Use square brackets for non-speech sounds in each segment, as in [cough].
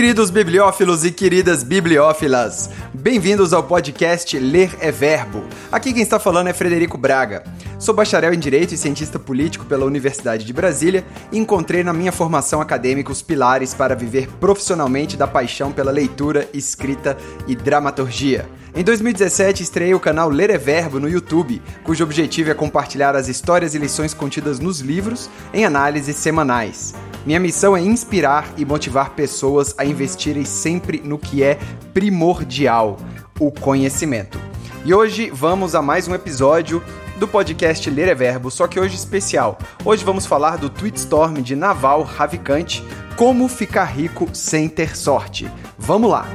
Queridos bibliófilos e queridas bibliófilas, bem-vindos ao podcast Ler é Verbo. Aqui quem está falando é Frederico Braga. Sou bacharel em Direito e cientista político pela Universidade de Brasília e encontrei na minha formação acadêmica os pilares para viver profissionalmente da paixão pela leitura, escrita e dramaturgia. Em 2017, estreiei o canal Ler é Verbo no YouTube, cujo objetivo é compartilhar as histórias e lições contidas nos livros em análises semanais. Minha missão é inspirar e motivar pessoas a investirem sempre no que é primordial: o conhecimento. E hoje vamos a mais um episódio do podcast Ler é Verbo, só que hoje especial. Hoje vamos falar do Tweetstorm de Naval Ravikant, como ficar rico sem ter sorte. Vamos lá!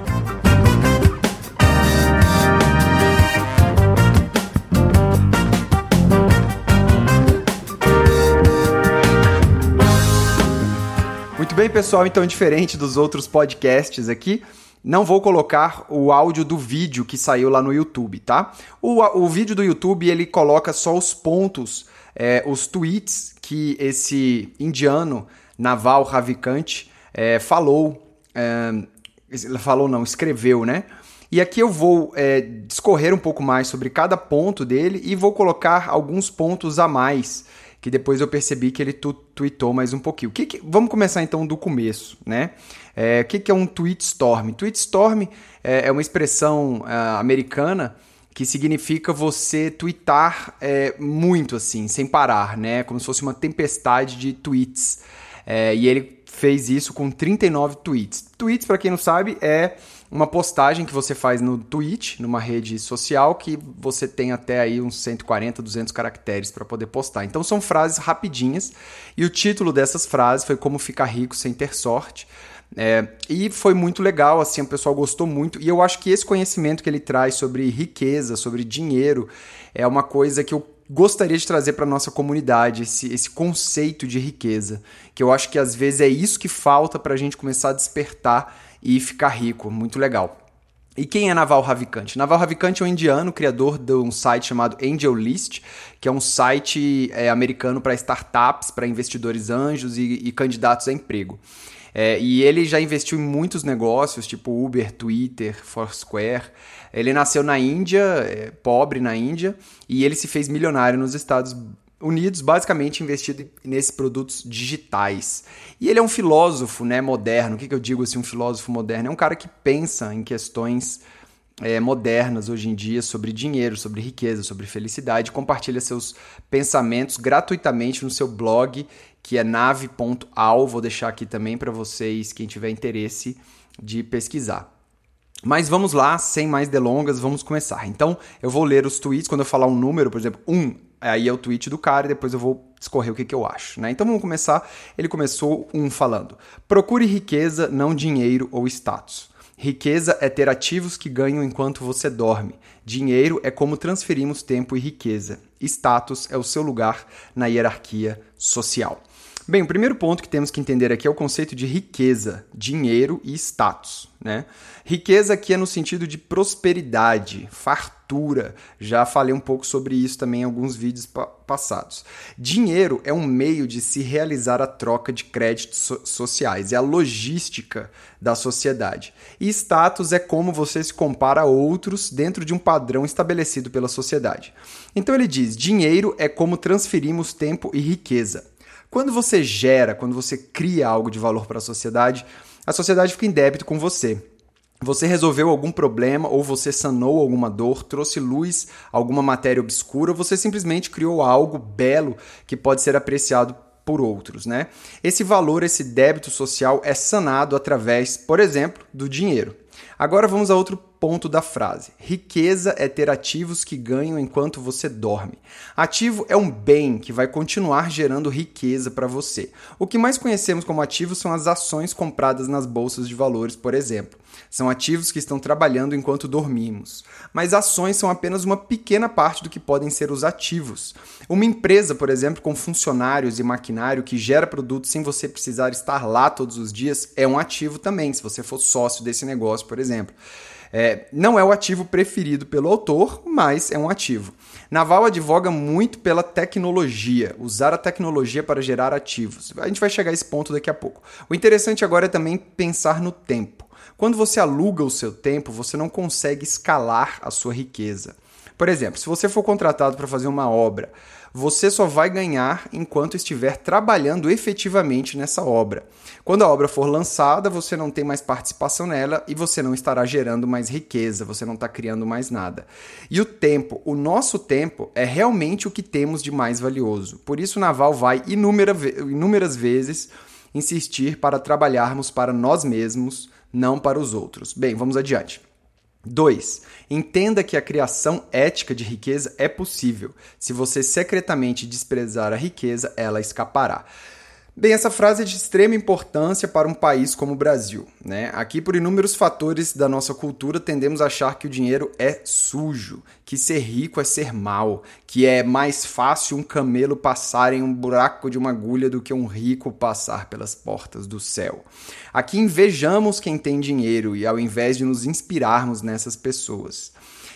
Bem, pessoal, então diferente dos outros podcasts aqui, não vou colocar o áudio do vídeo que saiu lá no YouTube, tá? O, o vídeo do YouTube ele coloca só os pontos, é, os tweets que esse indiano Naval Ravikant é, falou, é, falou não, escreveu, né? E aqui eu vou é, discorrer um pouco mais sobre cada ponto dele e vou colocar alguns pontos a mais que depois eu percebi que ele tu tweetou mais um pouquinho. Que que, vamos começar então do começo, né? É, o que, que é um tweet storm? Tweet storm é, é uma expressão uh, americana que significa você twittar é, muito assim, sem parar, né? Como se fosse uma tempestade de tweets. É, e ele fez isso com 39 tweets. Tweets, para quem não sabe, é uma postagem que você faz no Twitch, numa rede social, que você tem até aí uns 140, 200 caracteres para poder postar. Então são frases rapidinhas e o título dessas frases foi Como Ficar Rico Sem Ter Sorte. É, e foi muito legal, assim, o pessoal gostou muito. E eu acho que esse conhecimento que ele traz sobre riqueza, sobre dinheiro, é uma coisa que eu gostaria de trazer para nossa comunidade esse, esse conceito de riqueza, que eu acho que às vezes é isso que falta para a gente começar a despertar e ficar rico. Muito legal. E quem é Naval Ravikant? Naval Ravikant é um indiano, criador de um site chamado Angel List, que é um site é, americano para startups, para investidores anjos e, e, candidatos a emprego. É, e ele já investiu em muitos negócios, tipo Uber, Twitter, Foursquare. Ele nasceu na Índia, é, pobre na Índia, e ele se fez milionário nos Estados Unidos, basicamente investido nesses produtos digitais. E ele é um filósofo né, moderno. O que, que eu digo assim, um filósofo moderno? É um cara que pensa em questões é, modernas hoje em dia sobre dinheiro, sobre riqueza, sobre felicidade, compartilha seus pensamentos gratuitamente no seu blog, que é nave.al. Vou deixar aqui também para vocês, quem tiver interesse de pesquisar. Mas vamos lá, sem mais delongas, vamos começar. Então, eu vou ler os tweets. Quando eu falar um número, por exemplo, um Aí é o tweet do cara e depois eu vou discorrer o que, que eu acho. Né? Então vamos começar. Ele começou um falando: procure riqueza, não dinheiro ou status. Riqueza é ter ativos que ganham enquanto você dorme. Dinheiro é como transferimos tempo e riqueza. Status é o seu lugar na hierarquia social. Bem, o primeiro ponto que temos que entender aqui é o conceito de riqueza, dinheiro e status. Né? Riqueza aqui é no sentido de prosperidade, fartura. Já falei um pouco sobre isso também em alguns vídeos pa passados. Dinheiro é um meio de se realizar a troca de créditos so sociais, é a logística da sociedade. E status é como você se compara a outros dentro de um padrão estabelecido pela sociedade. Então ele diz: dinheiro é como transferimos tempo e riqueza. Quando você gera, quando você cria algo de valor para a sociedade, a sociedade fica em débito com você. Você resolveu algum problema ou você sanou alguma dor, trouxe luz a alguma matéria obscura, você simplesmente criou algo belo que pode ser apreciado por outros, né? Esse valor, esse débito social é sanado através, por exemplo, do dinheiro. Agora vamos a outro ponto da frase. Riqueza é ter ativos que ganham enquanto você dorme. Ativo é um bem que vai continuar gerando riqueza para você. O que mais conhecemos como ativos são as ações compradas nas bolsas de valores, por exemplo. São ativos que estão trabalhando enquanto dormimos. Mas ações são apenas uma pequena parte do que podem ser os ativos. Uma empresa, por exemplo, com funcionários e maquinário que gera produtos sem você precisar estar lá todos os dias, é um ativo também, se você for sócio desse negócio, por exemplo. É, não é o ativo preferido pelo autor, mas é um ativo. Naval advoga muito pela tecnologia, usar a tecnologia para gerar ativos. A gente vai chegar a esse ponto daqui a pouco. O interessante agora é também pensar no tempo. Quando você aluga o seu tempo, você não consegue escalar a sua riqueza. Por exemplo, se você for contratado para fazer uma obra, você só vai ganhar enquanto estiver trabalhando efetivamente nessa obra. Quando a obra for lançada, você não tem mais participação nela e você não estará gerando mais riqueza, você não está criando mais nada. E o tempo, o nosso tempo, é realmente o que temos de mais valioso. Por isso, o Naval vai inúmera, inúmeras vezes insistir para trabalharmos para nós mesmos, não para os outros. Bem, vamos adiante. 2. Entenda que a criação ética de riqueza é possível. Se você secretamente desprezar a riqueza, ela escapará. Bem, essa frase é de extrema importância para um país como o Brasil. Né? Aqui, por inúmeros fatores da nossa cultura, tendemos a achar que o dinheiro é sujo, que ser rico é ser mal, que é mais fácil um camelo passar em um buraco de uma agulha do que um rico passar pelas portas do céu. Aqui invejamos quem tem dinheiro e ao invés de nos inspirarmos nessas pessoas.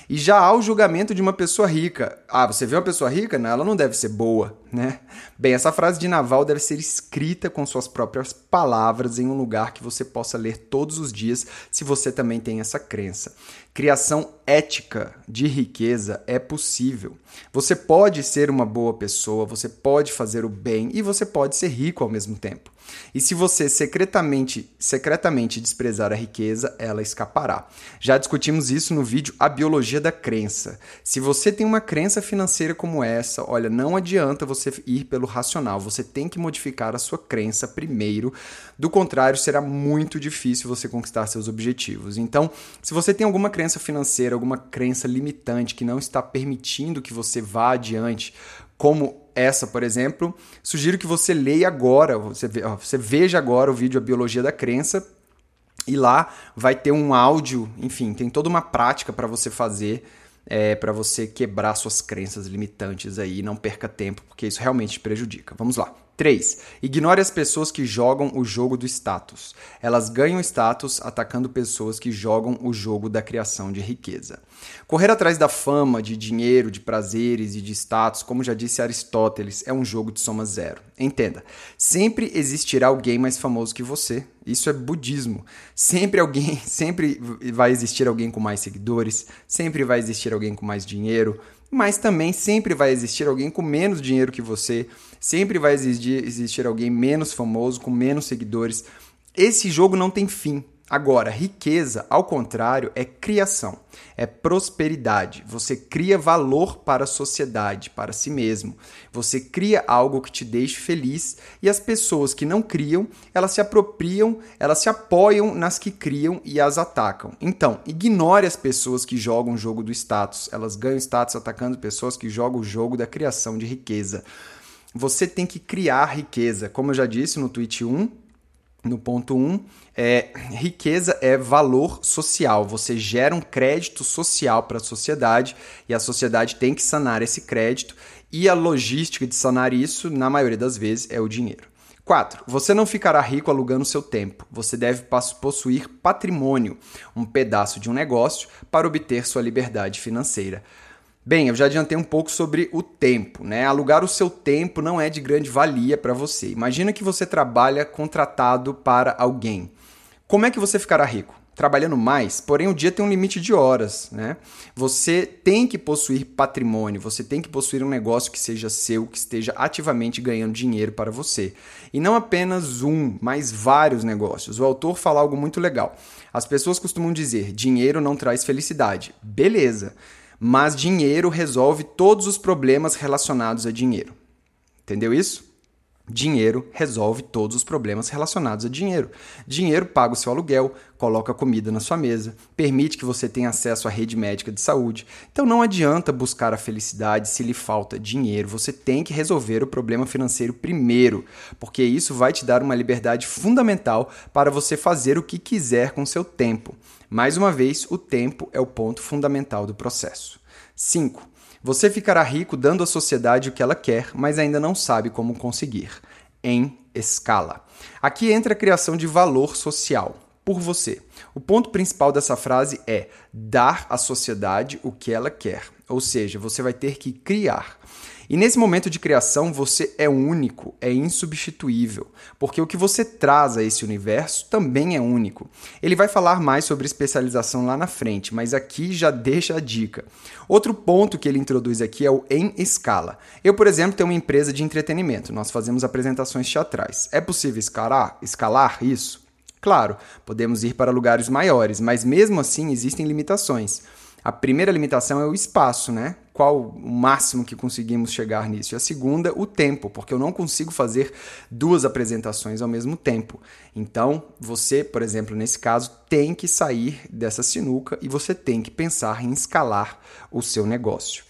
E já há o julgamento de uma pessoa rica. Ah, você vê uma pessoa rica? Não, ela não deve ser boa, né? Bem, essa frase de Naval deve ser escrita com suas próprias palavras em um lugar que você possa ler todos os dias, se você também tem essa crença. Criação ética de riqueza é possível. Você pode ser uma boa pessoa, você pode fazer o bem e você pode ser rico ao mesmo tempo. E se você secretamente, secretamente desprezar a riqueza, ela escapará. Já discutimos isso no vídeo A Biologia da Crença. Se você tem uma crença financeira como essa, olha, não adianta você ir pelo racional, você tem que modificar a sua crença primeiro. Do contrário, será muito difícil você conquistar seus objetivos. Então, se você tem alguma crença financeira, alguma crença limitante que não está permitindo que você vá adiante, como essa, por exemplo, sugiro que você leia agora, você, você veja agora o vídeo A Biologia da Crença e lá vai ter um áudio, enfim, tem toda uma prática para você fazer é, para você quebrar suas crenças limitantes aí, não perca tempo, porque isso realmente te prejudica. Vamos lá. 3. Ignore as pessoas que jogam o jogo do status. Elas ganham status atacando pessoas que jogam o jogo da criação de riqueza. Correr atrás da fama, de dinheiro, de prazeres e de status, como já disse Aristóteles, é um jogo de soma zero. Entenda, sempre existirá alguém mais famoso que você. Isso é budismo. Sempre alguém, [laughs] sempre vai existir alguém com mais seguidores, sempre vai existir alguém com mais dinheiro, mas também sempre vai existir alguém com menos dinheiro que você, sempre vai existir, alguém menos famoso, com menos seguidores. Esse jogo não tem fim. Agora, riqueza, ao contrário, é criação, é prosperidade. Você cria valor para a sociedade, para si mesmo. Você cria algo que te deixe feliz e as pessoas que não criam, elas se apropriam, elas se apoiam nas que criam e as atacam. Então, ignore as pessoas que jogam o jogo do status. Elas ganham status atacando pessoas que jogam o jogo da criação de riqueza. Você tem que criar riqueza. Como eu já disse no tweet 1, no ponto 1, um, é, riqueza é valor social. Você gera um crédito social para a sociedade e a sociedade tem que sanar esse crédito. E a logística de sanar isso, na maioria das vezes, é o dinheiro. 4. Você não ficará rico alugando seu tempo. Você deve possuir patrimônio, um pedaço de um negócio, para obter sua liberdade financeira. Bem, eu já adiantei um pouco sobre o tempo, né? Alugar o seu tempo não é de grande valia para você. Imagina que você trabalha contratado para alguém. Como é que você ficará rico? Trabalhando mais, porém o dia tem um limite de horas, né? Você tem que possuir patrimônio, você tem que possuir um negócio que seja seu, que esteja ativamente ganhando dinheiro para você. E não apenas um, mas vários negócios. O autor fala algo muito legal. As pessoas costumam dizer: dinheiro não traz felicidade. Beleza mas dinheiro resolve todos os problemas relacionados a dinheiro. Entendeu isso? Dinheiro resolve todos os problemas relacionados a dinheiro. Dinheiro paga o seu aluguel, coloca comida na sua mesa, permite que você tenha acesso à rede médica de saúde. Então não adianta buscar a felicidade se lhe falta dinheiro. Você tem que resolver o problema financeiro primeiro, porque isso vai te dar uma liberdade fundamental para você fazer o que quiser com seu tempo. Mais uma vez, o tempo é o ponto fundamental do processo. 5. Você ficará rico dando à sociedade o que ela quer, mas ainda não sabe como conseguir. Em escala. Aqui entra a criação de valor social por você. O ponto principal dessa frase é dar à sociedade o que ela quer. ou seja, você vai ter que criar. E nesse momento de criação, você é único, é insubstituível, porque o que você traz a esse universo também é único. Ele vai falar mais sobre especialização lá na frente, mas aqui já deixa a dica. Outro ponto que ele introduz aqui é o em escala. Eu, por exemplo, tenho uma empresa de entretenimento, nós fazemos apresentações teatrais. É possível escalar, escalar isso? Claro, podemos ir para lugares maiores, mas mesmo assim existem limitações. A primeira limitação é o espaço, né? Qual o máximo que conseguimos chegar nisso? E a segunda, o tempo, porque eu não consigo fazer duas apresentações ao mesmo tempo. Então, você, por exemplo, nesse caso, tem que sair dessa sinuca e você tem que pensar em escalar o seu negócio.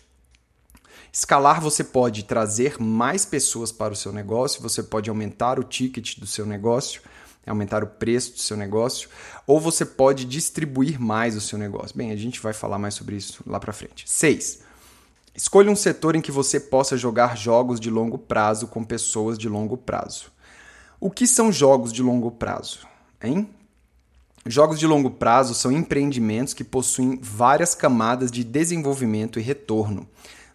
Escalar, você pode trazer mais pessoas para o seu negócio, você pode aumentar o ticket do seu negócio aumentar o preço do seu negócio, ou você pode distribuir mais o seu negócio. Bem, a gente vai falar mais sobre isso lá para frente. 6. Escolha um setor em que você possa jogar jogos de longo prazo com pessoas de longo prazo. O que são jogos de longo prazo? Hein? Jogos de longo prazo são empreendimentos que possuem várias camadas de desenvolvimento e retorno.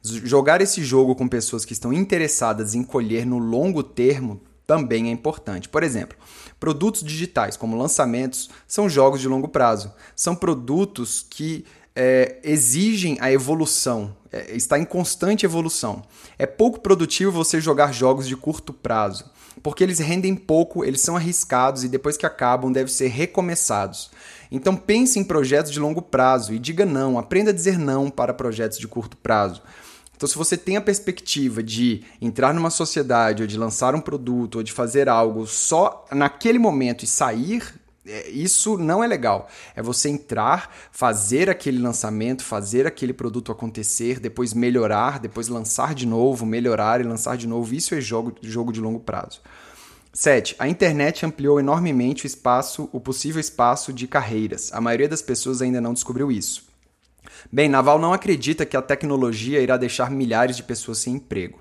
Jogar esse jogo com pessoas que estão interessadas em colher no longo termo também é importante. Por exemplo, produtos digitais, como lançamentos, são jogos de longo prazo. São produtos que é, exigem a evolução, é, está em constante evolução. É pouco produtivo você jogar jogos de curto prazo, porque eles rendem pouco, eles são arriscados e depois que acabam devem ser recomeçados. Então pense em projetos de longo prazo e diga não, aprenda a dizer não para projetos de curto prazo. Então, se você tem a perspectiva de entrar numa sociedade, ou de lançar um produto, ou de fazer algo só naquele momento e sair, é, isso não é legal. É você entrar, fazer aquele lançamento, fazer aquele produto acontecer, depois melhorar, depois lançar de novo, melhorar e lançar de novo. Isso é jogo, jogo de longo prazo. 7. A internet ampliou enormemente o espaço, o possível espaço de carreiras. A maioria das pessoas ainda não descobriu isso. Bem, Naval não acredita que a tecnologia irá deixar milhares de pessoas sem emprego,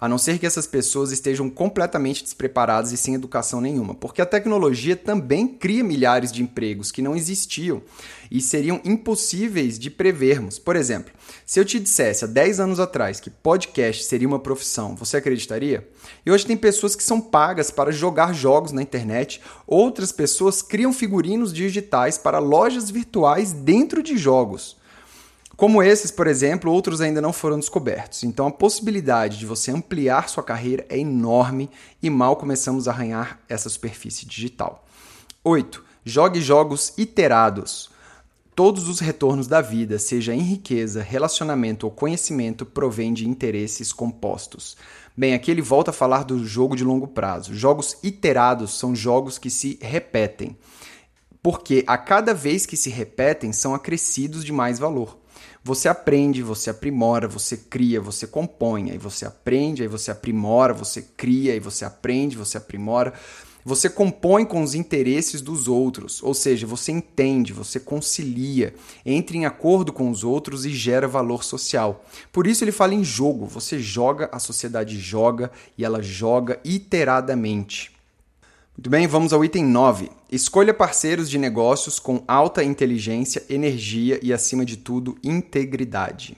a não ser que essas pessoas estejam completamente despreparadas e sem educação nenhuma, porque a tecnologia também cria milhares de empregos que não existiam e seriam impossíveis de prevermos. Por exemplo, se eu te dissesse há 10 anos atrás que podcast seria uma profissão, você acreditaria? E hoje tem pessoas que são pagas para jogar jogos na internet, outras pessoas criam figurinos digitais para lojas virtuais dentro de jogos. Como esses, por exemplo, outros ainda não foram descobertos. Então a possibilidade de você ampliar sua carreira é enorme e mal começamos a arranhar essa superfície digital. 8. Jogue jogos iterados. Todos os retornos da vida, seja em riqueza, relacionamento ou conhecimento, provém de interesses compostos. Bem, aqui ele volta a falar do jogo de longo prazo. Jogos iterados são jogos que se repetem, porque a cada vez que se repetem são acrescidos de mais valor. Você aprende, você aprimora, você cria, você compõe, aí você aprende, aí você aprimora, você cria, aí você aprende, você aprimora. Você compõe com os interesses dos outros, ou seja, você entende, você concilia, entra em acordo com os outros e gera valor social. Por isso ele fala em jogo, você joga, a sociedade joga e ela joga iteradamente. Muito bem, vamos ao item 9. Escolha parceiros de negócios com alta inteligência, energia e, acima de tudo, integridade.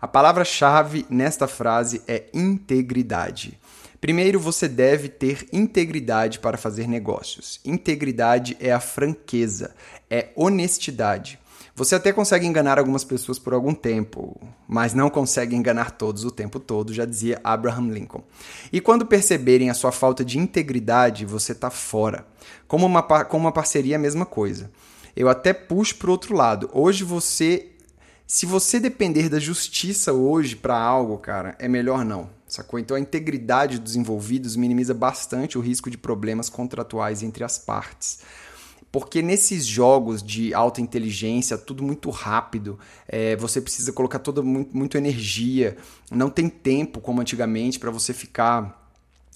A palavra-chave nesta frase é integridade. Primeiro, você deve ter integridade para fazer negócios. Integridade é a franqueza, é honestidade. Você até consegue enganar algumas pessoas por algum tempo, mas não consegue enganar todos o tempo todo, já dizia Abraham Lincoln. E quando perceberem a sua falta de integridade, você está fora. Como uma, com uma parceria, a mesma coisa. Eu até puxo para outro lado. Hoje você. Se você depender da justiça hoje para algo, cara, é melhor não. Sacou? Então a integridade dos envolvidos minimiza bastante o risco de problemas contratuais entre as partes. Porque nesses jogos de alta inteligência, tudo muito rápido, é, você precisa colocar toda muito, muito energia, não tem tempo como antigamente para você ficar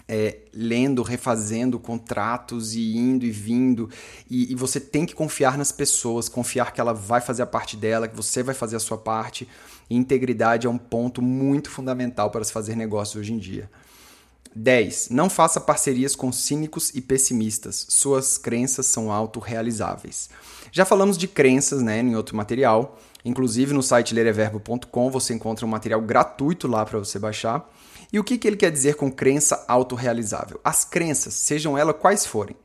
é, lendo, refazendo contratos e indo e vindo. E, e, você tem que confiar nas pessoas, confiar que ela vai fazer a parte dela, que você vai fazer a sua parte. E integridade é um ponto muito fundamental para se fazer negócio hoje em dia. 10. Não faça parcerias com cínicos e pessimistas. Suas crenças são autorrealizáveis. Já falamos de crenças né, em outro material. Inclusive no site lereverbo.com você encontra um material gratuito lá para você baixar. E o que, que ele quer dizer com crença autorrealizável? As crenças, sejam elas quais forem,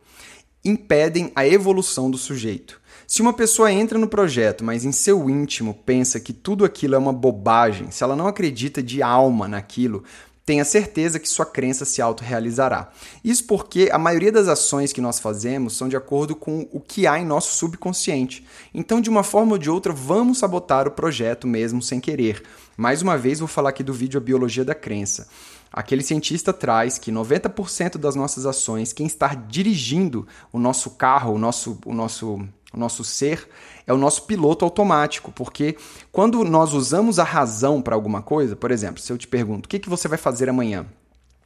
impedem a evolução do sujeito. Se uma pessoa entra no projeto, mas em seu íntimo pensa que tudo aquilo é uma bobagem, se ela não acredita de alma naquilo, tenha certeza que sua crença se autorrealizará. Isso porque a maioria das ações que nós fazemos são de acordo com o que há em nosso subconsciente. Então, de uma forma ou de outra, vamos sabotar o projeto mesmo sem querer. Mais uma vez, vou falar aqui do vídeo A Biologia da Crença. Aquele cientista traz que 90% das nossas ações, quem está dirigindo o nosso carro, o nosso, o nosso o nosso ser, é o nosso piloto automático, porque quando nós usamos a razão para alguma coisa, por exemplo, se eu te pergunto o que, que você vai fazer amanhã,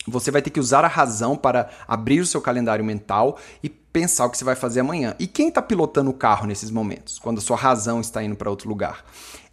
você vai ter que usar a razão para abrir o seu calendário mental e pensar o que você vai fazer amanhã. E quem está pilotando o carro nesses momentos, quando a sua razão está indo para outro lugar?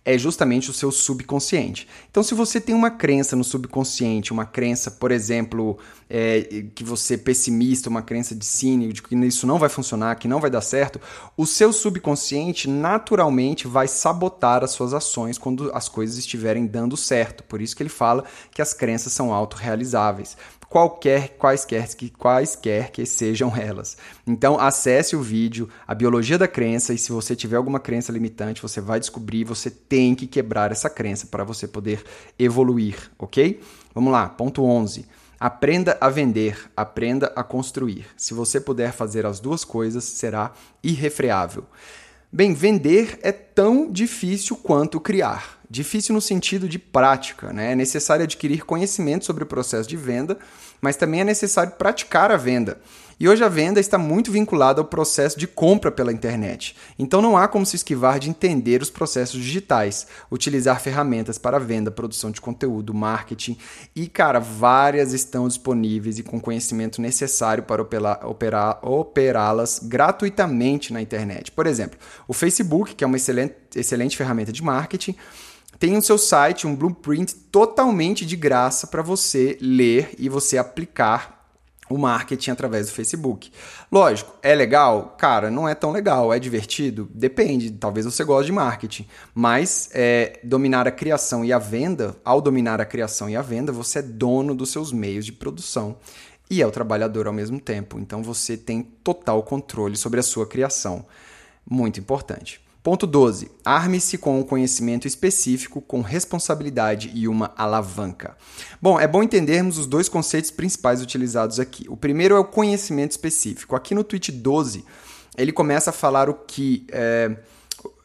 É justamente o seu subconsciente. Então, se você tem uma crença no subconsciente, uma crença, por exemplo, é, que você é pessimista, uma crença de cínico, de que isso não vai funcionar, que não vai dar certo, o seu subconsciente naturalmente vai sabotar as suas ações quando as coisas estiverem dando certo. Por isso que ele fala que as crenças são autorrealizáveis qualquer, quaisquer, que, quaisquer que sejam elas. Então, acesse o vídeo, a biologia da crença, e se você tiver alguma crença limitante, você vai descobrir, você tem que quebrar essa crença para você poder evoluir, ok? Vamos lá, ponto 11. Aprenda a vender, aprenda a construir. Se você puder fazer as duas coisas, será irrefreável. Bem, vender é tão difícil quanto criar. Difícil no sentido de prática, né? É necessário adquirir conhecimento sobre o processo de venda, mas também é necessário praticar a venda. E hoje a venda está muito vinculada ao processo de compra pela internet. Então não há como se esquivar de entender os processos digitais, utilizar ferramentas para venda, produção de conteúdo, marketing e, cara, várias estão disponíveis e com conhecimento necessário para operar, operá-las gratuitamente na internet. Por exemplo, o Facebook, que é uma excelente, excelente ferramenta de marketing, tem o seu site um blueprint totalmente de graça para você ler e você aplicar o marketing através do Facebook. Lógico, é legal? Cara, não é tão legal. É divertido? Depende. Talvez você goste de marketing. Mas é, dominar a criação e a venda, ao dominar a criação e a venda, você é dono dos seus meios de produção e é o trabalhador ao mesmo tempo. Então você tem total controle sobre a sua criação. Muito importante. Ponto 12. Arme-se com um conhecimento específico, com responsabilidade e uma alavanca. Bom, é bom entendermos os dois conceitos principais utilizados aqui. O primeiro é o conhecimento específico. Aqui no tweet 12, ele começa a falar o que. É,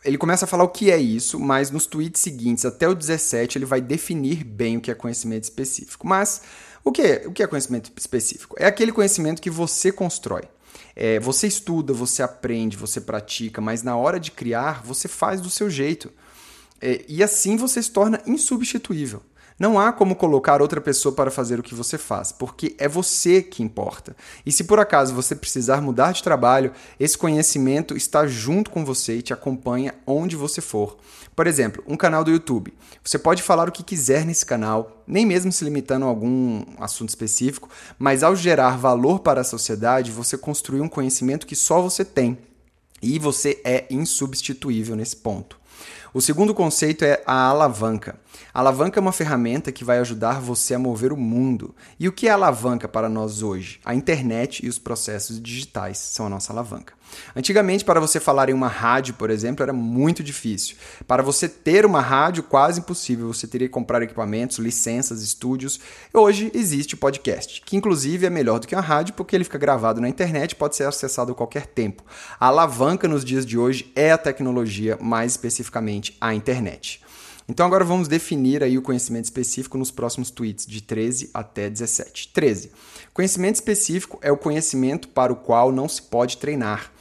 ele começa a falar o que é isso, mas nos tweets seguintes, até o 17, ele vai definir bem o que é conhecimento específico. Mas o que é, o que é conhecimento específico? É aquele conhecimento que você constrói. É, você estuda, você aprende, você pratica, mas na hora de criar, você faz do seu jeito. É, e assim você se torna insubstituível. Não há como colocar outra pessoa para fazer o que você faz, porque é você que importa. E se por acaso você precisar mudar de trabalho, esse conhecimento está junto com você e te acompanha onde você for. Por exemplo, um canal do YouTube. Você pode falar o que quiser nesse canal, nem mesmo se limitando a algum assunto específico, mas ao gerar valor para a sociedade, você construi um conhecimento que só você tem. E você é insubstituível nesse ponto. O segundo conceito é a alavanca. A alavanca é uma ferramenta que vai ajudar você a mover o mundo. E o que é alavanca para nós hoje? A internet e os processos digitais são a nossa alavanca. Antigamente, para você falar em uma rádio, por exemplo, era muito difícil. Para você ter uma rádio, quase impossível. Você teria que comprar equipamentos, licenças, estúdios. Hoje existe o podcast, que inclusive é melhor do que a rádio porque ele fica gravado na internet e pode ser acessado a qualquer tempo. A alavanca nos dias de hoje é a tecnologia, mais especificamente a internet. Então agora vamos definir aí o conhecimento específico nos próximos tweets, de 13 até 17. 13. Conhecimento específico é o conhecimento para o qual não se pode treinar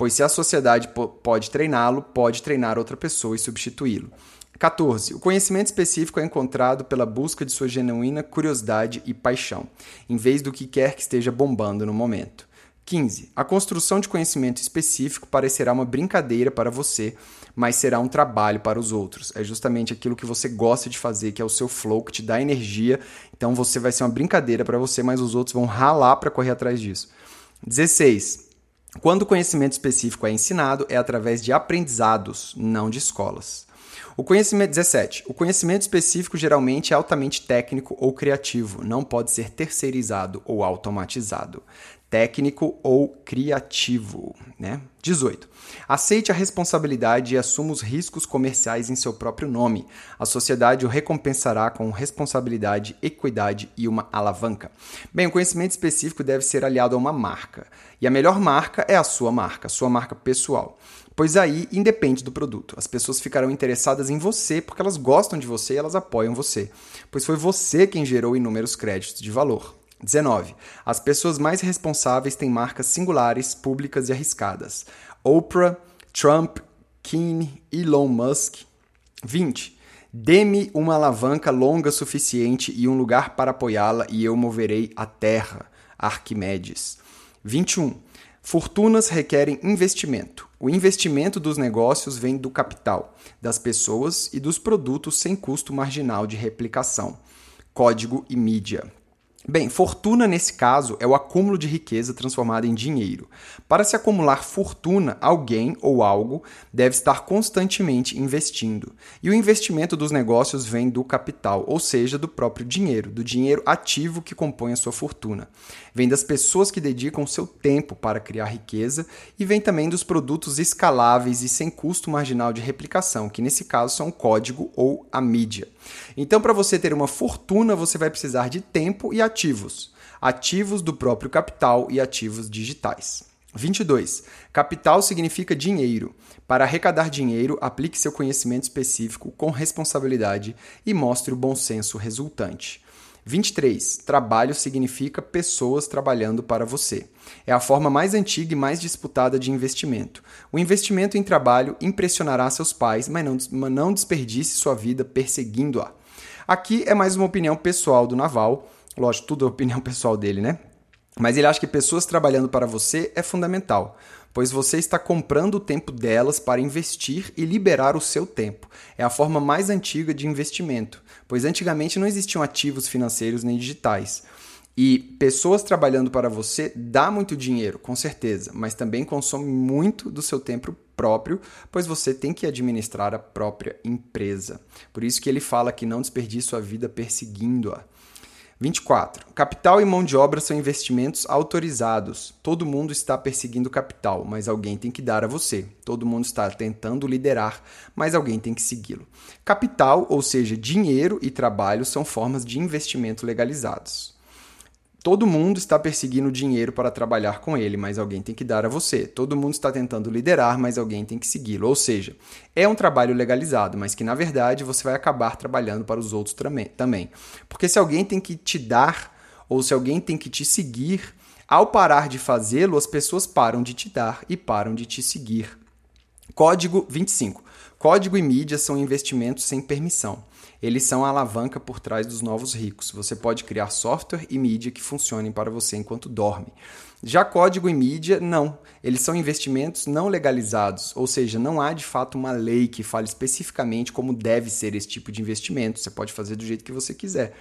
pois se a sociedade pode treiná-lo, pode treinar outra pessoa e substituí-lo. 14. O conhecimento específico é encontrado pela busca de sua genuína curiosidade e paixão, em vez do que quer que esteja bombando no momento. 15. A construção de conhecimento específico parecerá uma brincadeira para você, mas será um trabalho para os outros. É justamente aquilo que você gosta de fazer, que é o seu flow, que te dá energia. Então você vai ser uma brincadeira para você, mas os outros vão ralar para correr atrás disso. 16. Quando o conhecimento específico é ensinado, é através de aprendizados, não de escolas. O conhecimento 17. O conhecimento específico geralmente é altamente técnico ou criativo, não pode ser terceirizado ou automatizado técnico ou criativo. Né? 18. Aceite a responsabilidade e assuma os riscos comerciais em seu próprio nome. A sociedade o recompensará com responsabilidade, equidade e uma alavanca. Bem, o conhecimento específico deve ser aliado a uma marca. E a melhor marca é a sua marca, sua marca pessoal. Pois aí independe do produto. As pessoas ficarão interessadas em você porque elas gostam de você e elas apoiam você. Pois foi você quem gerou inúmeros créditos de valor. 19. As pessoas mais responsáveis têm marcas singulares, públicas e arriscadas. Oprah, Trump, Kim, Elon Musk. 20. Dê-me uma alavanca longa suficiente e um lugar para apoiá-la e eu moverei a terra. Arquimedes. 21. Fortunas requerem investimento. O investimento dos negócios vem do capital, das pessoas e dos produtos sem custo marginal de replicação. Código e mídia. Bem, fortuna nesse caso é o acúmulo de riqueza transformada em dinheiro. Para se acumular fortuna, alguém ou algo deve estar constantemente investindo. E o investimento dos negócios vem do capital, ou seja, do próprio dinheiro, do dinheiro ativo que compõe a sua fortuna. Vem das pessoas que dedicam seu tempo para criar riqueza e vem também dos produtos escaláveis e sem custo marginal de replicação, que nesse caso são o código ou a mídia. Então, para você ter uma fortuna, você vai precisar de tempo e ativos. Ativos do próprio capital e ativos digitais. 22. Capital significa dinheiro. Para arrecadar dinheiro, aplique seu conhecimento específico com responsabilidade e mostre o bom senso resultante. 23. Trabalho significa pessoas trabalhando para você. É a forma mais antiga e mais disputada de investimento. O investimento em trabalho impressionará seus pais, mas não, não desperdice sua vida perseguindo-a. Aqui é mais uma opinião pessoal do Naval. Lógico, tudo é opinião [laughs] pessoal dele, né? Mas ele acha que pessoas trabalhando para você é fundamental, pois você está comprando o tempo delas para investir e liberar o seu tempo. É a forma mais antiga de investimento, pois antigamente não existiam ativos financeiros nem digitais. E pessoas trabalhando para você dá muito dinheiro, com certeza, mas também consome muito do seu tempo próprio, pois você tem que administrar a própria empresa. Por isso que ele fala que não desperdice sua vida perseguindo-a. 24. Capital e mão de obra são investimentos autorizados. Todo mundo está perseguindo capital, mas alguém tem que dar a você. Todo mundo está tentando liderar, mas alguém tem que segui-lo. Capital, ou seja, dinheiro e trabalho, são formas de investimento legalizados. Todo mundo está perseguindo dinheiro para trabalhar com ele, mas alguém tem que dar a você. Todo mundo está tentando liderar, mas alguém tem que segui-lo. Ou seja, é um trabalho legalizado, mas que na verdade você vai acabar trabalhando para os outros também. Porque se alguém tem que te dar, ou se alguém tem que te seguir, ao parar de fazê-lo, as pessoas param de te dar e param de te seguir. Código 25. Código e mídia são investimentos sem permissão. Eles são a alavanca por trás dos novos ricos. Você pode criar software e mídia que funcionem para você enquanto dorme. Já código e mídia, não. Eles são investimentos não legalizados, ou seja, não há de fato uma lei que fale especificamente como deve ser esse tipo de investimento. Você pode fazer do jeito que você quiser.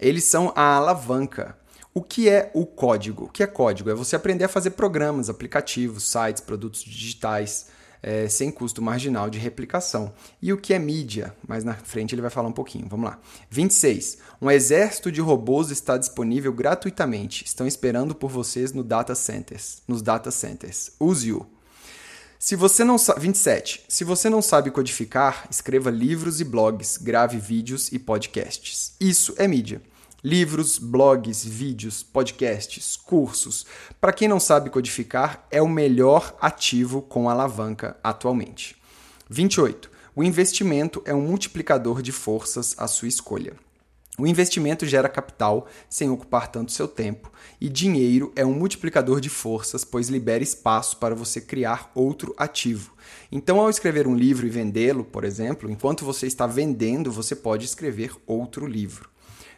Eles são a alavanca. O que é o código? O que é código? É você aprender a fazer programas, aplicativos, sites, produtos digitais é, sem custo marginal de replicação. E o que é mídia? Mais na frente ele vai falar um pouquinho. Vamos lá. 26. Um exército de robôs está disponível gratuitamente. Estão esperando por vocês no data centers, nos data centers. Use-o. Se você não sabe, 27. Se você não sabe codificar, escreva livros e blogs, grave vídeos e podcasts. Isso é mídia livros, blogs, vídeos, podcasts, cursos. Para quem não sabe codificar, é o melhor ativo com alavanca atualmente. 28. O investimento é um multiplicador de forças à sua escolha. O investimento gera capital sem ocupar tanto seu tempo, e dinheiro é um multiplicador de forças, pois libera espaço para você criar outro ativo. Então, ao escrever um livro e vendê-lo, por exemplo, enquanto você está vendendo, você pode escrever outro livro.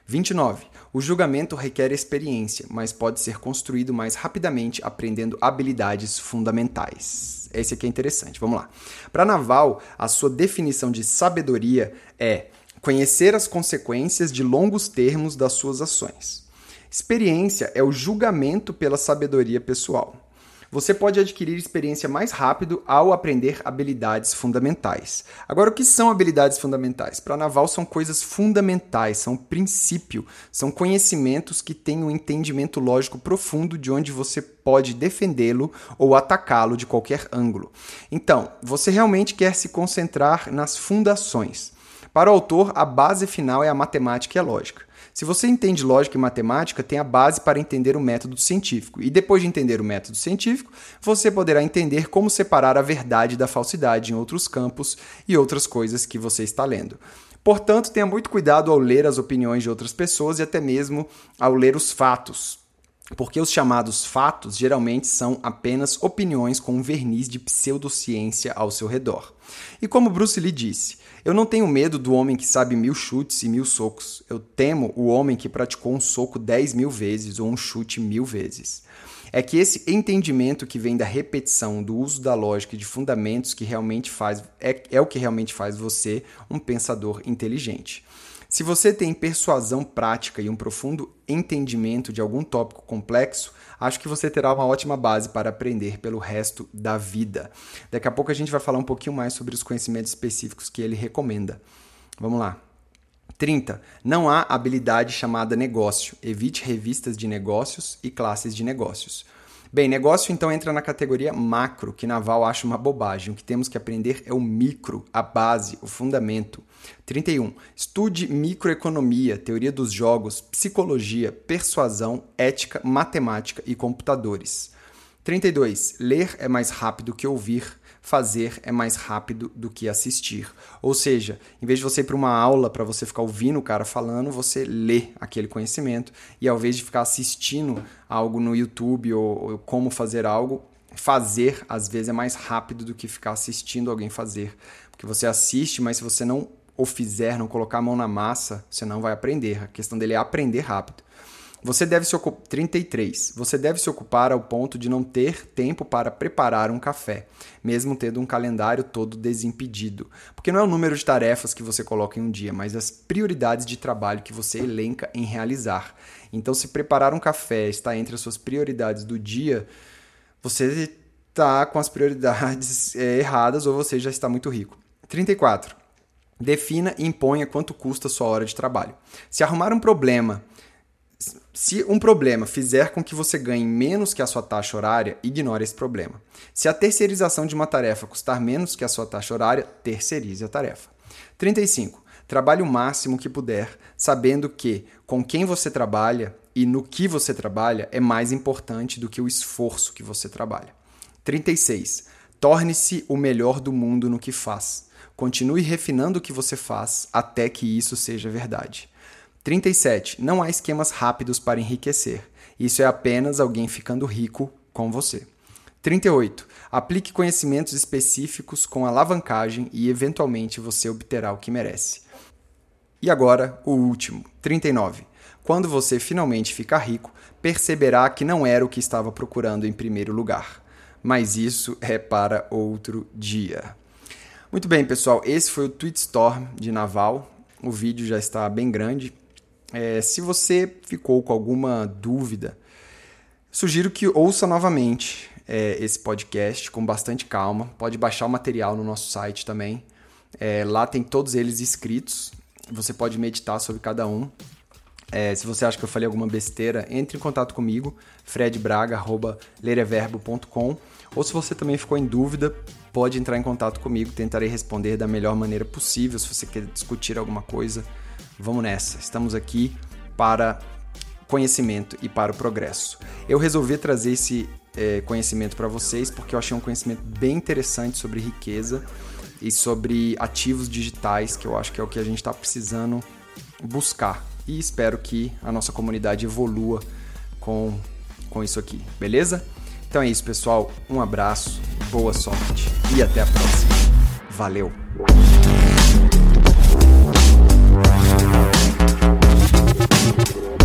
29. O julgamento requer experiência, mas pode ser construído mais rapidamente aprendendo habilidades fundamentais. Esse aqui é interessante. Vamos lá. Para Naval, a sua definição de sabedoria é conhecer as consequências de longos termos das suas ações. Experiência é o julgamento pela sabedoria pessoal. Você pode adquirir experiência mais rápido ao aprender habilidades fundamentais. Agora, o que são habilidades fundamentais? Para Naval são coisas fundamentais, são princípio, são conhecimentos que têm um entendimento lógico profundo de onde você pode defendê-lo ou atacá-lo de qualquer ângulo. Então, você realmente quer se concentrar nas fundações. Para o autor, a base final é a matemática e a lógica. Se você entende lógica e matemática, tem a base para entender o método científico. E depois de entender o método científico, você poderá entender como separar a verdade da falsidade em outros campos e outras coisas que você está lendo. Portanto, tenha muito cuidado ao ler as opiniões de outras pessoas e até mesmo ao ler os fatos. Porque os chamados fatos geralmente são apenas opiniões com um verniz de pseudociência ao seu redor. E como Bruce Lee disse, eu não tenho medo do homem que sabe mil chutes e mil socos. Eu temo o homem que praticou um soco dez mil vezes ou um chute mil vezes. É que esse entendimento que vem da repetição, do uso da lógica e de fundamentos que realmente faz é, é o que realmente faz você um pensador inteligente. Se você tem persuasão prática e um profundo entendimento de algum tópico complexo, acho que você terá uma ótima base para aprender pelo resto da vida. Daqui a pouco a gente vai falar um pouquinho mais sobre os conhecimentos específicos que ele recomenda. Vamos lá. 30. Não há habilidade chamada negócio. Evite revistas de negócios e classes de negócios. Bem, negócio então entra na categoria macro, que Naval acha uma bobagem. O que temos que aprender é o micro, a base, o fundamento. 31. Estude microeconomia, teoria dos jogos, psicologia, persuasão, ética, matemática e computadores. 32. Ler é mais rápido que ouvir, fazer é mais rápido do que assistir. Ou seja, em vez de você ir para uma aula para você ficar ouvindo o cara falando, você lê aquele conhecimento e ao invés de ficar assistindo algo no YouTube ou, ou como fazer algo, fazer às vezes é mais rápido do que ficar assistindo alguém fazer. Porque você assiste, mas se você não o fizer, não colocar a mão na massa, você não vai aprender. A questão dele é aprender rápido. Você deve se ocupar 33. Você deve se ocupar ao ponto de não ter tempo para preparar um café, mesmo tendo um calendário todo desimpedido. Porque não é o número de tarefas que você coloca em um dia, mas as prioridades de trabalho que você elenca em realizar. Então, se preparar um café está entre as suas prioridades do dia, você está com as prioridades é, [laughs] erradas ou você já está muito rico. 34. Defina e imponha quanto custa a sua hora de trabalho. Se arrumar um problema se um problema fizer com que você ganhe menos que a sua taxa horária, ignore esse problema. Se a terceirização de uma tarefa custar menos que a sua taxa horária, terceirize a tarefa. 35. Trabalhe o máximo que puder, sabendo que com quem você trabalha e no que você trabalha é mais importante do que o esforço que você trabalha. 36. Torne-se o melhor do mundo no que faz. Continue refinando o que você faz até que isso seja verdade. 37. Não há esquemas rápidos para enriquecer. Isso é apenas alguém ficando rico com você. 38. Aplique conhecimentos específicos com alavancagem e, eventualmente, você obterá o que merece. E agora, o último. 39. Quando você finalmente ficar rico, perceberá que não era o que estava procurando em primeiro lugar. Mas isso é para outro dia. Muito bem, pessoal. Esse foi o Tweet Storm de Naval. O vídeo já está bem grande, é, se você ficou com alguma dúvida, sugiro que ouça novamente é, esse podcast com bastante calma. Pode baixar o material no nosso site também. É, lá tem todos eles escritos. Você pode meditar sobre cada um. É, se você acha que eu falei alguma besteira, entre em contato comigo, fredbraga.lereverbo.com. Ou se você também ficou em dúvida, pode entrar em contato comigo, tentarei responder da melhor maneira possível. Se você quer discutir alguma coisa, Vamos nessa, estamos aqui para conhecimento e para o progresso. Eu resolvi trazer esse é, conhecimento para vocês porque eu achei um conhecimento bem interessante sobre riqueza e sobre ativos digitais, que eu acho que é o que a gente está precisando buscar. E espero que a nossa comunidade evolua com, com isso aqui, beleza? Então é isso, pessoal. Um abraço, boa sorte e até a próxima. Valeu! Thank you.